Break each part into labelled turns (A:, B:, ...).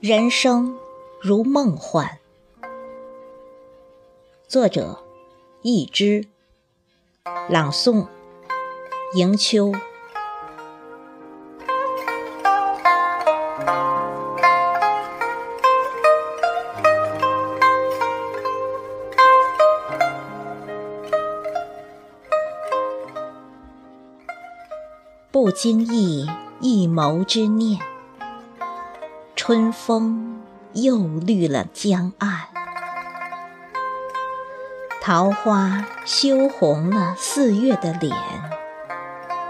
A: 人生如梦幻，作者：易之，朗诵：迎秋。不经意一眸之念。春风又绿了江岸，桃花羞红了四月的脸。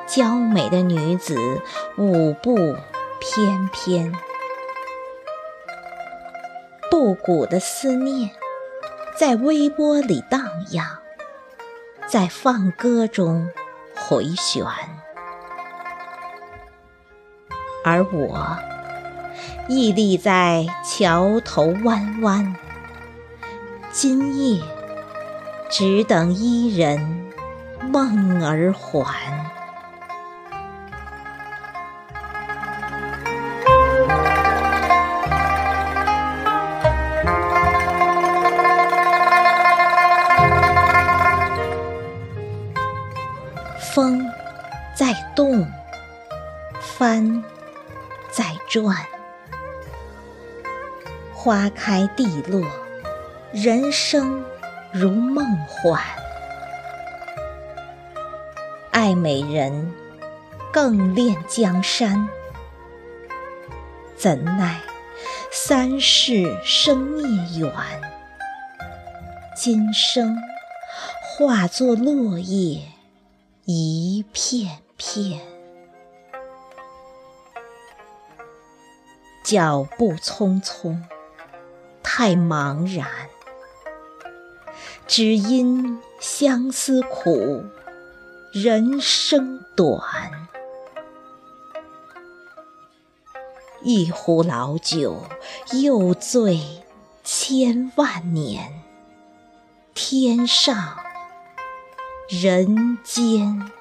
A: 娇美的女子舞步翩翩，不谷的思念在微波里荡漾，在放歌中回旋，而我。屹立在桥头弯弯，今夜只等伊人梦儿还。风在动，帆在转。花开地落，人生如梦幻。爱美人，更恋江山。怎奈三世生孽缘，今生化作落叶一片片。脚步匆匆。太茫然，只因相思苦，人生短。一壶老酒，又醉千万年。天上人间。